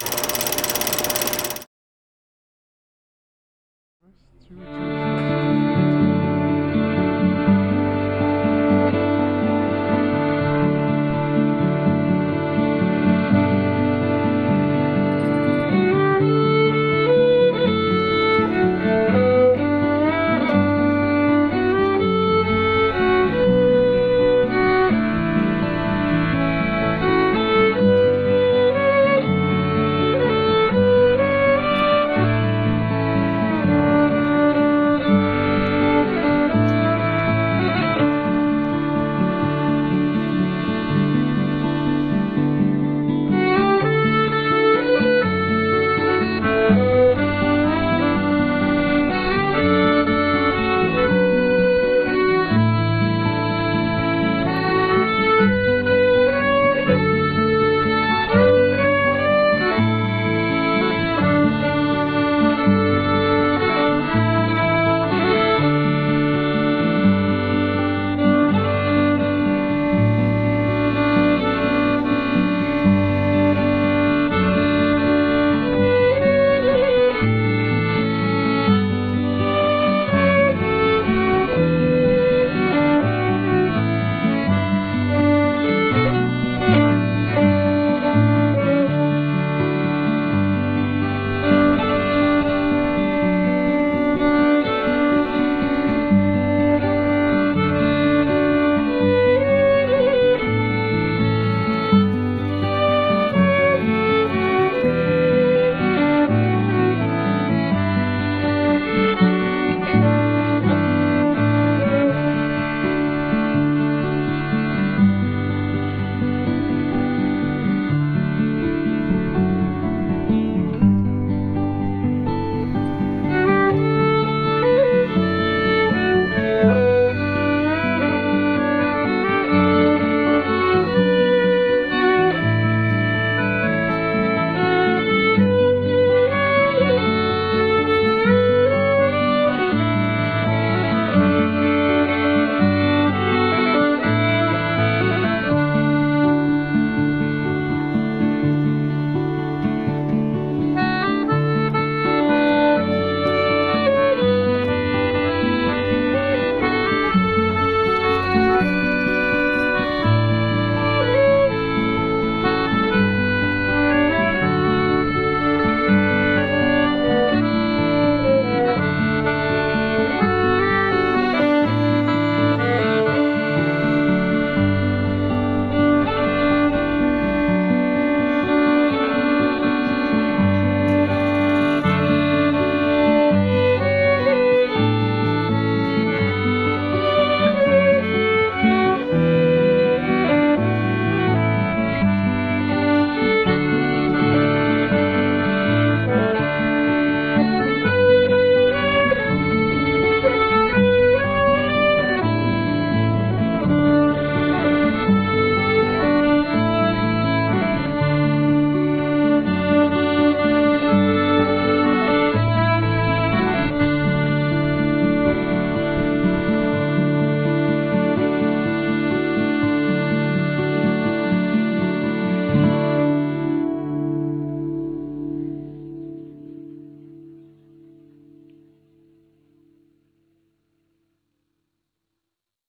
two, two.